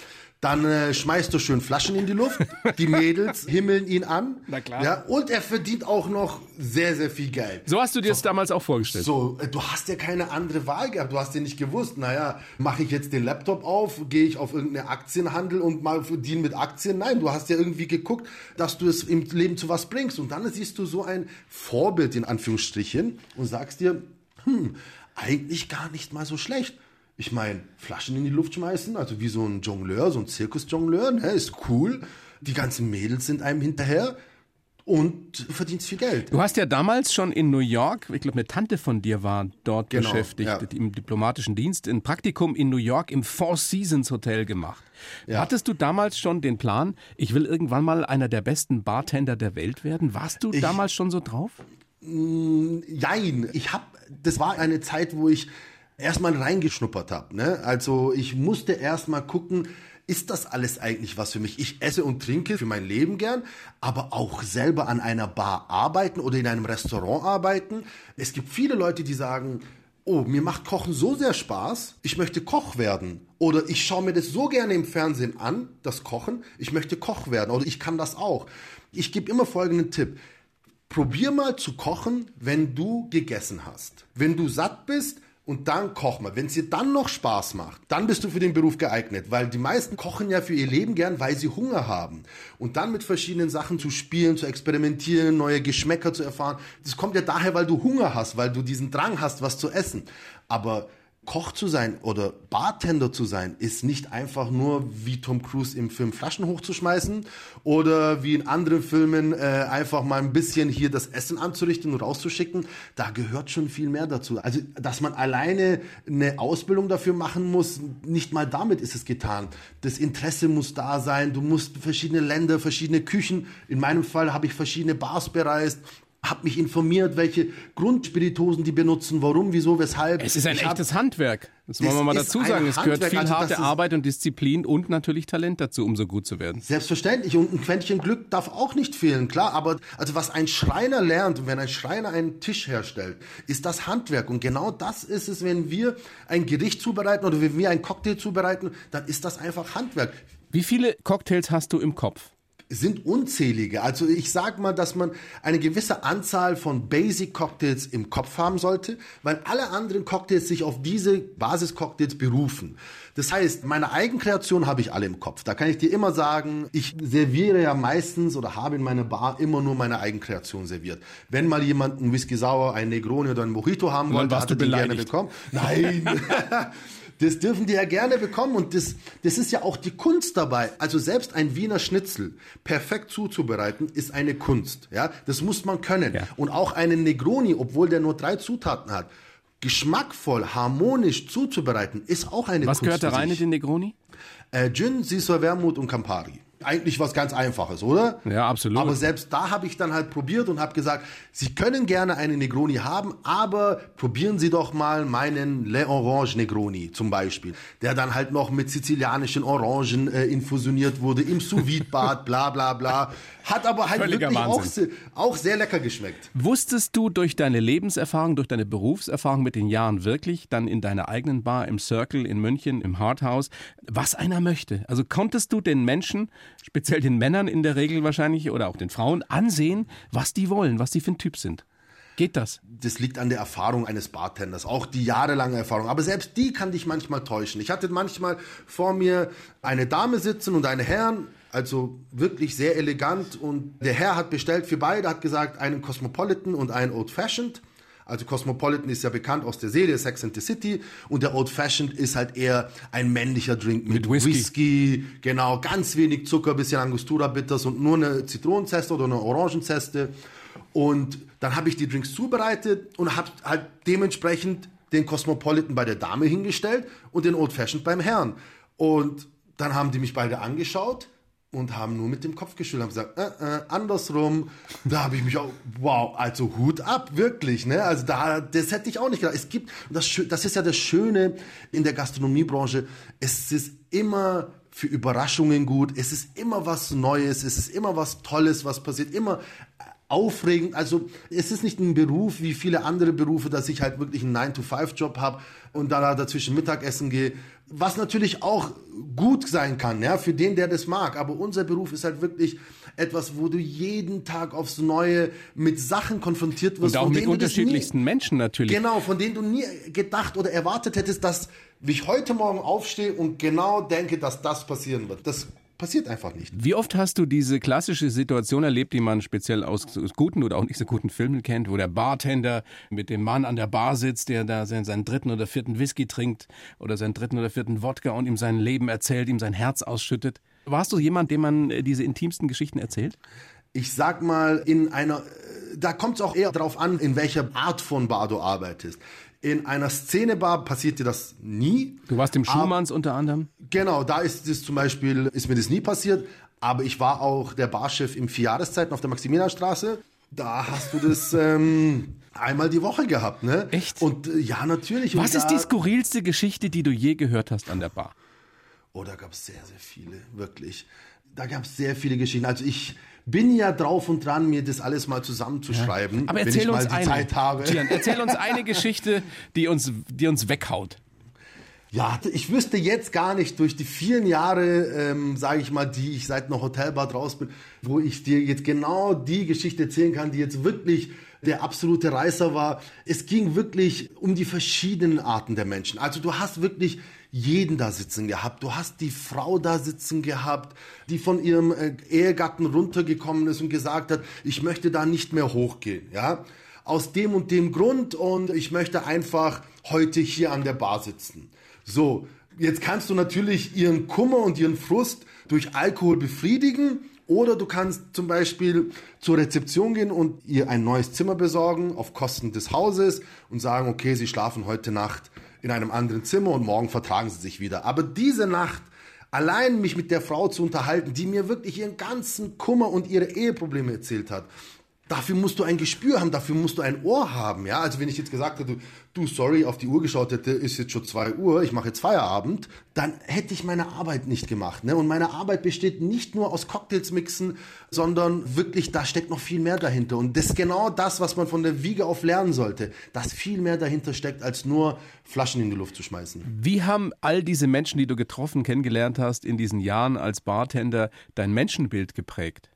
Dann äh, schmeißt du schön Flaschen in die Luft. Die Mädels himmeln ihn an. Na klar. Ja, und er verdient auch noch sehr, sehr viel Geld. So hast du dir es damals auch vorgestellt. So, äh, du hast ja keine andere Wahl gehabt. Du hast ja nicht gewusst, naja, mache ich jetzt den Laptop auf, gehe ich auf irgendeine Aktienhandel und mal verdiene mit Aktien? Nein, du hast ja irgendwie geguckt, dass du es im Leben zu was bringst. Und dann siehst du so ein Vorbild in Anführungsstrichen und sagst dir, hm, eigentlich gar nicht mal so schlecht. Ich meine, Flaschen in die Luft schmeißen, also wie so ein Jongleur, so ein Zirkusjongleur, ne, ist cool. Die ganzen Mädels sind einem hinterher und du verdienst viel Geld. Du hast ja damals schon in New York, ich glaube, eine Tante von dir war dort Genau, beschäftigt, ja. im diplomatischen Dienst, ein Praktikum in New York im Four Seasons Hotel gemacht. Ja. Hattest du damals schon den Plan, ich will irgendwann mal einer der besten Bartender der Welt werden? Warst du damals schon so drauf? Jein, ich habe, das war eine Zeit, wo ich erstmal reingeschnuppert habe. Ne? Also ich musste erstmal gucken, ist das alles eigentlich was für mich? Ich esse und trinke für mein Leben gern, aber auch selber an einer Bar arbeiten oder in einem Restaurant arbeiten. Es gibt viele Leute, die sagen, oh, mir macht Kochen so sehr Spaß, ich möchte Koch werden. Oder ich schaue mir das so gerne im Fernsehen an, das Kochen, ich möchte Koch werden. Oder ich kann das auch. Ich gebe immer folgenden Tipp. Probier mal zu kochen, wenn du gegessen hast. Wenn du satt bist, und dann koch mal. Wenn es dir dann noch Spaß macht, dann bist du für den Beruf geeignet, weil die meisten kochen ja für ihr Leben gern, weil sie Hunger haben. Und dann mit verschiedenen Sachen zu spielen, zu experimentieren, neue Geschmäcker zu erfahren, das kommt ja daher, weil du Hunger hast, weil du diesen Drang hast, was zu essen. Aber Koch zu sein oder Bartender zu sein, ist nicht einfach nur wie Tom Cruise im Film Flaschen hochzuschmeißen oder wie in anderen Filmen äh, einfach mal ein bisschen hier das Essen anzurichten und rauszuschicken. Da gehört schon viel mehr dazu. Also, dass man alleine eine Ausbildung dafür machen muss, nicht mal damit ist es getan. Das Interesse muss da sein. Du musst verschiedene Länder, verschiedene Küchen. In meinem Fall habe ich verschiedene Bars bereist habe mich informiert, welche Grundspiritosen die benutzen, warum, wieso, weshalb. Es ist ein Ich hab- echtes Handwerk. Das wollen wir mal dazu sagen. Es gehört Handwerk, viel also harte Arbeit und Disziplin und natürlich Talent dazu, um so gut zu werden. Selbstverständlich und ein Quäntchen Glück darf auch nicht fehlen, klar, aber also was ein Schreiner lernt, wenn ein Schreiner einen Tisch herstellt, ist das Handwerk und genau das ist es, wenn wir ein Gericht zubereiten oder wenn wir einen Cocktail zubereiten, dann ist das einfach Handwerk. Wie viele Cocktails hast du im Kopf? Sind unzählige. Also ich sag mal, dass man eine gewisse Anzahl von Basic Cocktails im Kopf haben sollte, weil alle anderen Cocktails sich auf diese Basiscocktails berufen. Das heißt, meine Eigenkreation habe ich alle im Kopf. Da kann ich dir immer sagen, ich serviere ja meistens oder habe in meiner Bar immer nur meine Eigenkreation serviert. Wenn mal jemand einen Whisky Sauer, einen Negroni oder einen Mojito haben wollte, hat er du den gerne bekommen. Nein. Das dürfen die ja gerne bekommen und das, das ist ja auch die Kunst dabei. Also selbst ein Wiener Schnitzel perfekt zuzubereiten ist eine Kunst. Ja, das muss man können. Ja. Und auch einen Negroni, obwohl der nur drei Zutaten hat, geschmackvoll, harmonisch zuzubereiten, ist auch eine Was Kunst. gehört da rein in den Negroni? Äh, Gin, Sisor Wermut und Campari. Eigentlich was ganz Einfaches, oder? Ja, absolut. Aber selbst da habe ich dann halt probiert und habe gesagt, Sie können gerne einen Negroni haben, aber probieren Sie doch mal meinen Le Orange Negroni zum Beispiel, der dann halt noch mit sizilianischen Orangen äh, infusioniert wurde im sous bad bla bla bla. Hat aber halt Völliger wirklich auch, auch sehr lecker geschmeckt. Wusstest du durch deine Lebenserfahrung, durch deine Berufserfahrung mit den Jahren wirklich dann in deiner eigenen Bar im Circle in München, im Hardhouse, was einer möchte? Also konntest du den Menschen, speziell den Männern in der Regel wahrscheinlich oder auch den Frauen, ansehen, was die wollen, was die für ein Typ sind? Geht das? das liegt an der Erfahrung eines Bartenders, auch die jahrelange Erfahrung. Aber selbst die kann dich manchmal täuschen. Ich hatte manchmal vor mir eine Dame sitzen und einen Herrn, also wirklich sehr elegant. Und der Herr hat bestellt für beide, hat gesagt, einen Cosmopolitan und einen Old Fashioned. Also Cosmopolitan ist ja bekannt aus der Serie Sex and the City und der Old Fashioned ist halt eher ein männlicher Drink mit, mit Whisky. Whisky. Genau, ganz wenig Zucker, bisschen Angostura Bitters und nur eine Zitronenzeste oder eine Orangenzeste. Und dann habe ich die Drinks zubereitet und habe halt dementsprechend den Cosmopolitan bei der Dame hingestellt und den Old Fashioned beim Herrn. Und dann haben die mich beide angeschaut und haben nur mit dem Kopf geschüttelt, haben gesagt, äh, äh, andersrum. Da habe ich mich auch, wow, also Hut ab, wirklich, ne? Also da, das hätte ich auch nicht gedacht. Es gibt, das, das ist ja das Schöne in der Gastronomiebranche, es ist immer für Überraschungen gut, es ist immer was Neues, es ist immer was Tolles, was passiert, immer aufregend. Also es ist nicht ein Beruf wie viele andere Berufe, dass ich halt wirklich einen 9-to-5-Job habe und da dazwischen Mittagessen gehe. Was natürlich auch gut sein kann, ja, für den, der das mag. Aber unser Beruf ist halt wirklich etwas, wo du jeden Tag aufs Neue mit Sachen konfrontiert wirst. Und auch mit unterschiedlichsten nie, Menschen natürlich. Genau, von denen du nie gedacht oder erwartet hättest, dass ich heute Morgen aufstehe und genau denke, dass das passieren wird. Das passiert einfach nicht. Wie oft hast du diese klassische Situation erlebt, die man speziell aus guten oder auch nicht so guten Filmen kennt, wo der Bartender mit dem Mann an der Bar sitzt, der da seinen dritten oder vierten Whisky trinkt oder seinen dritten oder vierten Wodka und ihm sein Leben erzählt, ihm sein Herz ausschüttet? Warst du jemand, dem man äh, diese intimsten Geschichten erzählt? Ich sag mal, in einer, da kommt es auch eher darauf an, in welcher Art von Bar du arbeitest. In einer Szenebar passiert dir das nie. Du warst im Schumanns unter anderem? Genau, da ist es zum Beispiel, ist mir das nie passiert. Aber ich war auch der Barchef im Vierjahreszeiten auf der Maximilianstraße. Da hast du das ähm, einmal die Woche gehabt, ne? Echt? Und äh, ja, natürlich. Was ist die skurrilste Geschichte, die du je gehört hast an der Bar? Oh, da gab es sehr, sehr viele, wirklich. Da gab es sehr viele Geschichten. Also ich bin ja drauf und dran, mir das alles mal zusammenzuschreiben, ja. Wenn ich mal die eine, Zeit habe. Gian, erzähl uns eine Geschichte, die uns, die uns weghaut. Ja, ich wüsste jetzt gar nicht durch die vielen Jahre, ähm, sage ich mal, die ich seit einer Hotelbar raus bin, wo ich dir jetzt genau die Geschichte erzählen kann, die jetzt wirklich der absolute Reißer war. Es ging wirklich um die verschiedenen Arten der Menschen. Also du hast wirklich jeden da sitzen gehabt. Du hast die Frau da sitzen gehabt, die von ihrem äh, Ehegatten runtergekommen ist und gesagt hat, ich möchte da nicht mehr hochgehen, ja. Aus dem und dem Grund und ich möchte einfach heute hier an der Bar sitzen. So, jetzt kannst du natürlich ihren Kummer und ihren Frust durch Alkohol befriedigen oder du kannst zum Beispiel zur Rezeption gehen und ihr ein neues Zimmer besorgen auf Kosten des Hauses und sagen, okay, sie schlafen heute Nacht in einem anderen Zimmer und morgen vertragen sie sich wieder. Aber diese Nacht allein mich mit der Frau zu unterhalten, die mir wirklich ihren ganzen Kummer und ihre Eheprobleme erzählt hat, dafür musst du ein Gespür haben, dafür musst du ein Ohr haben. Ja, also wenn ich jetzt gesagt hätte, du, sorry, auf die Uhr geschaut hätte, ist jetzt schon zwei Uhr, ich mache jetzt Feierabend, dann hätte ich meine Arbeit nicht gemacht. Ne? Und meine Arbeit besteht nicht nur aus Cocktails mixen, sondern wirklich, da steckt noch viel mehr dahinter. Und das ist genau das, was man von der Wiege auf lernen sollte, dass viel mehr dahinter steckt, als nur Flaschen in die Luft zu schmeißen. Wie haben all diese Menschen, die du getroffen, kennengelernt hast, in diesen Jahren als Bartender dein Menschenbild geprägt?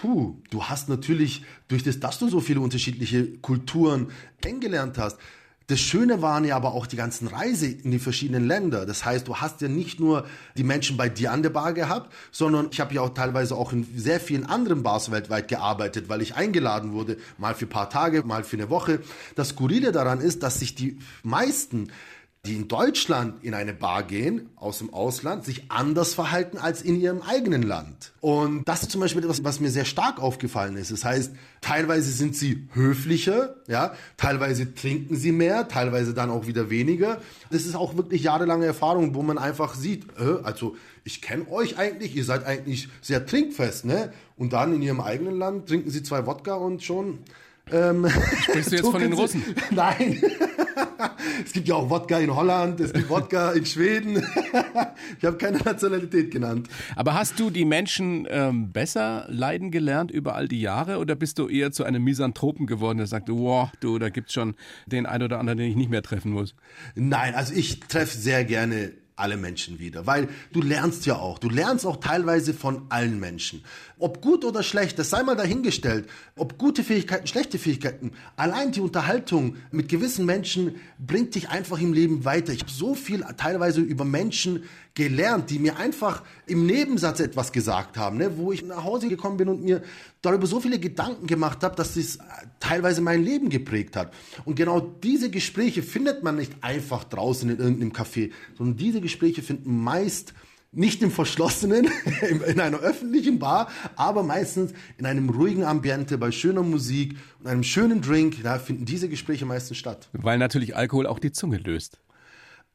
Puh, du hast natürlich durch das, dass du so viele unterschiedliche Kulturen kennengelernt hast, das Schöne waren ja aber auch die ganzen Reise in die verschiedenen Länder. Das heißt, du hast ja nicht nur die Menschen bei dir an der Bar gehabt, sondern ich habe ja auch teilweise auch in sehr vielen anderen Bars weltweit gearbeitet, weil ich eingeladen wurde, mal für ein paar Tage, mal für eine Woche. Das Skurrile daran ist, dass sich die meisten die in Deutschland in eine Bar gehen, aus dem Ausland, sich anders verhalten als in ihrem eigenen Land. Und das ist zum Beispiel etwas, was mir sehr stark aufgefallen ist. Das heißt, teilweise sind sie höflicher, ja, teilweise trinken sie mehr, teilweise dann auch wieder weniger. Das ist auch wirklich jahrelange Erfahrung, wo man einfach sieht, äh, also ich kenne euch eigentlich, ihr seid eigentlich sehr trinkfest, ne? Und dann in ihrem eigenen Land trinken sie zwei Wodka und schon ähm, Sprichst du jetzt von den Russen? Nein. es gibt ja auch Wodka in Holland, es gibt Wodka in Schweden. ich habe keine Nationalität genannt. Aber hast du die Menschen ähm, besser leiden gelernt über all die Jahre oder bist du eher zu einem Misanthropen geworden, der sagt, wow, du, da gibt's schon den einen oder anderen, den ich nicht mehr treffen muss? Nein, also ich treffe sehr gerne alle Menschen wieder, weil du lernst ja auch, du lernst auch teilweise von allen Menschen. Ob gut oder schlecht, das sei mal dahingestellt, ob gute Fähigkeiten, schlechte Fähigkeiten, allein die Unterhaltung mit gewissen Menschen bringt dich einfach im Leben weiter. Ich habe so viel teilweise über Menschen gelernt, die mir einfach im Nebensatz etwas gesagt haben, ne? wo ich nach Hause gekommen bin und mir darüber so viele Gedanken gemacht habe, dass es teilweise mein Leben geprägt hat. Und genau diese Gespräche findet man nicht einfach draußen in irgendeinem Café, sondern diese Gespräche finden meist nicht im verschlossenen, in einer öffentlichen Bar, aber meistens in einem ruhigen Ambiente bei schöner Musik und einem schönen Drink. Da finden diese Gespräche meistens statt. Weil natürlich Alkohol auch die Zunge löst.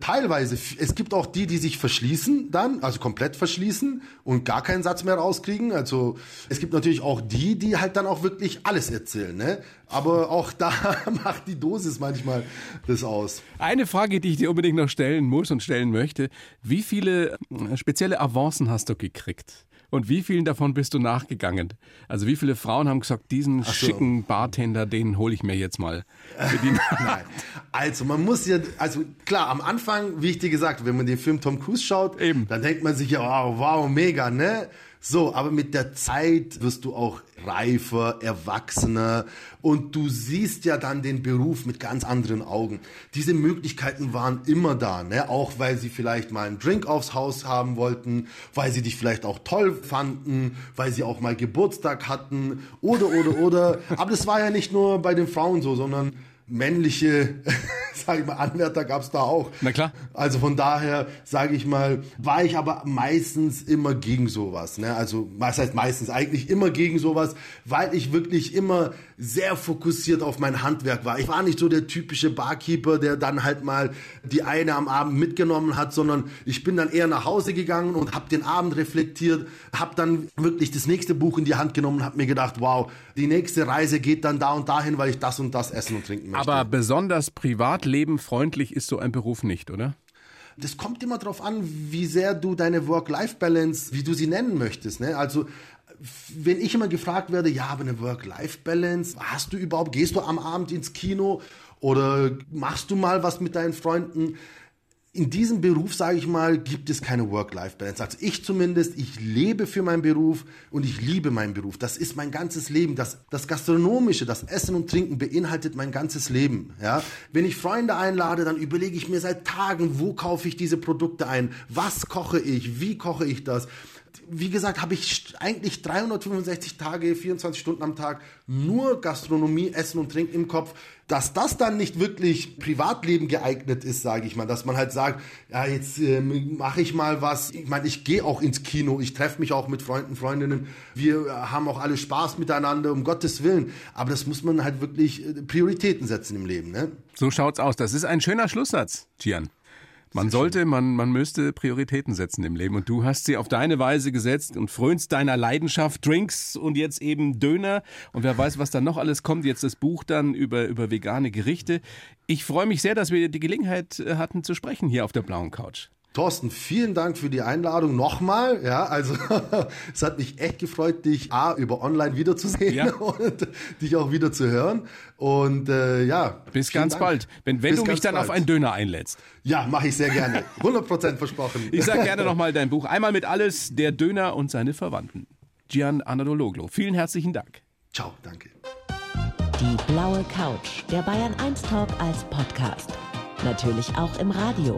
Teilweise, es gibt auch die, die sich verschließen dann, also komplett verschließen und gar keinen Satz mehr rauskriegen. Also es gibt natürlich auch die, die halt dann auch wirklich alles erzählen. Ne? Aber auch da macht die Dosis manchmal das aus. Eine Frage, die ich dir unbedingt noch stellen muss und stellen möchte. Wie viele äh, spezielle Avancen hast du gekriegt? Und wie vielen davon bist du nachgegangen? Also wie viele Frauen haben gesagt, diesen so. schicken Bartender, den hole ich mir jetzt mal. Nein. Also man muss ja, also klar, am Anfang, wie ich dir gesagt, wenn man den Film Tom Cruise schaut, Eben. dann denkt man sich ja, wow, wow, mega, ne? So, aber mit der Zeit wirst du auch reifer, erwachsener und du siehst ja dann den Beruf mit ganz anderen Augen. Diese Möglichkeiten waren immer da, ne? auch weil sie vielleicht mal einen Drink aufs Haus haben wollten, weil sie dich vielleicht auch toll fanden, weil sie auch mal Geburtstag hatten oder, oder, oder. aber das war ja nicht nur bei den Frauen so, sondern männliche, sage ich mal, Anwärter gab es da auch. Na klar. Also von daher, sage ich mal, war ich aber meistens immer gegen sowas. Ne? Also was heißt meistens? Eigentlich immer gegen sowas, weil ich wirklich immer sehr fokussiert auf mein Handwerk war. Ich war nicht so der typische Barkeeper, der dann halt mal die eine am Abend mitgenommen hat, sondern ich bin dann eher nach Hause gegangen und habe den Abend reflektiert, habe dann wirklich das nächste Buch in die Hand genommen und habe mir gedacht, wow, die nächste Reise geht dann da und dahin, weil ich das und das essen und trinken möchte. Aber besonders privatlebenfreundlich ist so ein Beruf nicht, oder? Das kommt immer darauf an, wie sehr du deine Work-Life-Balance, wie du sie nennen möchtest. Ne? Also wenn ich immer gefragt werde, ja, aber eine Work-Life-Balance, hast du überhaupt, gehst du am Abend ins Kino oder machst du mal was mit deinen Freunden? In diesem Beruf, sage ich mal, gibt es keine Work-Life-Balance. Also ich zumindest, ich lebe für meinen Beruf und ich liebe meinen Beruf. Das ist mein ganzes Leben. Das, das Gastronomische, das Essen und Trinken beinhaltet mein ganzes Leben. Ja? Wenn ich Freunde einlade, dann überlege ich mir seit Tagen, wo kaufe ich diese Produkte ein? Was koche ich? Wie koche ich das? Wie gesagt, habe ich eigentlich 365 Tage, 24 Stunden am Tag nur Gastronomie, Essen und Trinken im Kopf. Dass das dann nicht wirklich Privatleben geeignet ist, sage ich mal, dass man halt sagt, ja, jetzt äh, mache ich mal was. Ich meine, ich gehe auch ins Kino, ich treffe mich auch mit Freunden, Freundinnen. Wir haben auch alle Spaß miteinander, um Gottes Willen. Aber das muss man halt wirklich äh, Prioritäten setzen im Leben. Ne? So schaut's aus. Das ist ein schöner Schlusssatz, Gian. Man sollte, man, man müsste Prioritäten setzen im Leben. Und du hast sie auf deine Weise gesetzt und frönst deiner Leidenschaft Drinks und jetzt eben Döner. Und wer weiß, was da noch alles kommt. Jetzt das Buch dann über, über vegane Gerichte. Ich freue mich sehr, dass wir die Gelegenheit äh, hatten zu sprechen hier auf der blauen Couch. Thorsten, vielen Dank für die Einladung nochmal. Ja, also es hat mich echt gefreut, dich A, über online wiederzusehen ja. und dich auch wieder zu hören. Und äh, ja. Bis ganz Dank. bald. Wenn, wenn du mich dann bald. auf einen Döner einlädst. Ja, mache ich sehr gerne. 100% versprochen. Ich sage gerne nochmal dein Buch. Einmal mit alles, der Döner und seine Verwandten. Gian Anadologlu. Vielen herzlichen Dank. Ciao, danke. Die blaue Couch, der Bayern 1 Talk als Podcast. Natürlich auch im Radio.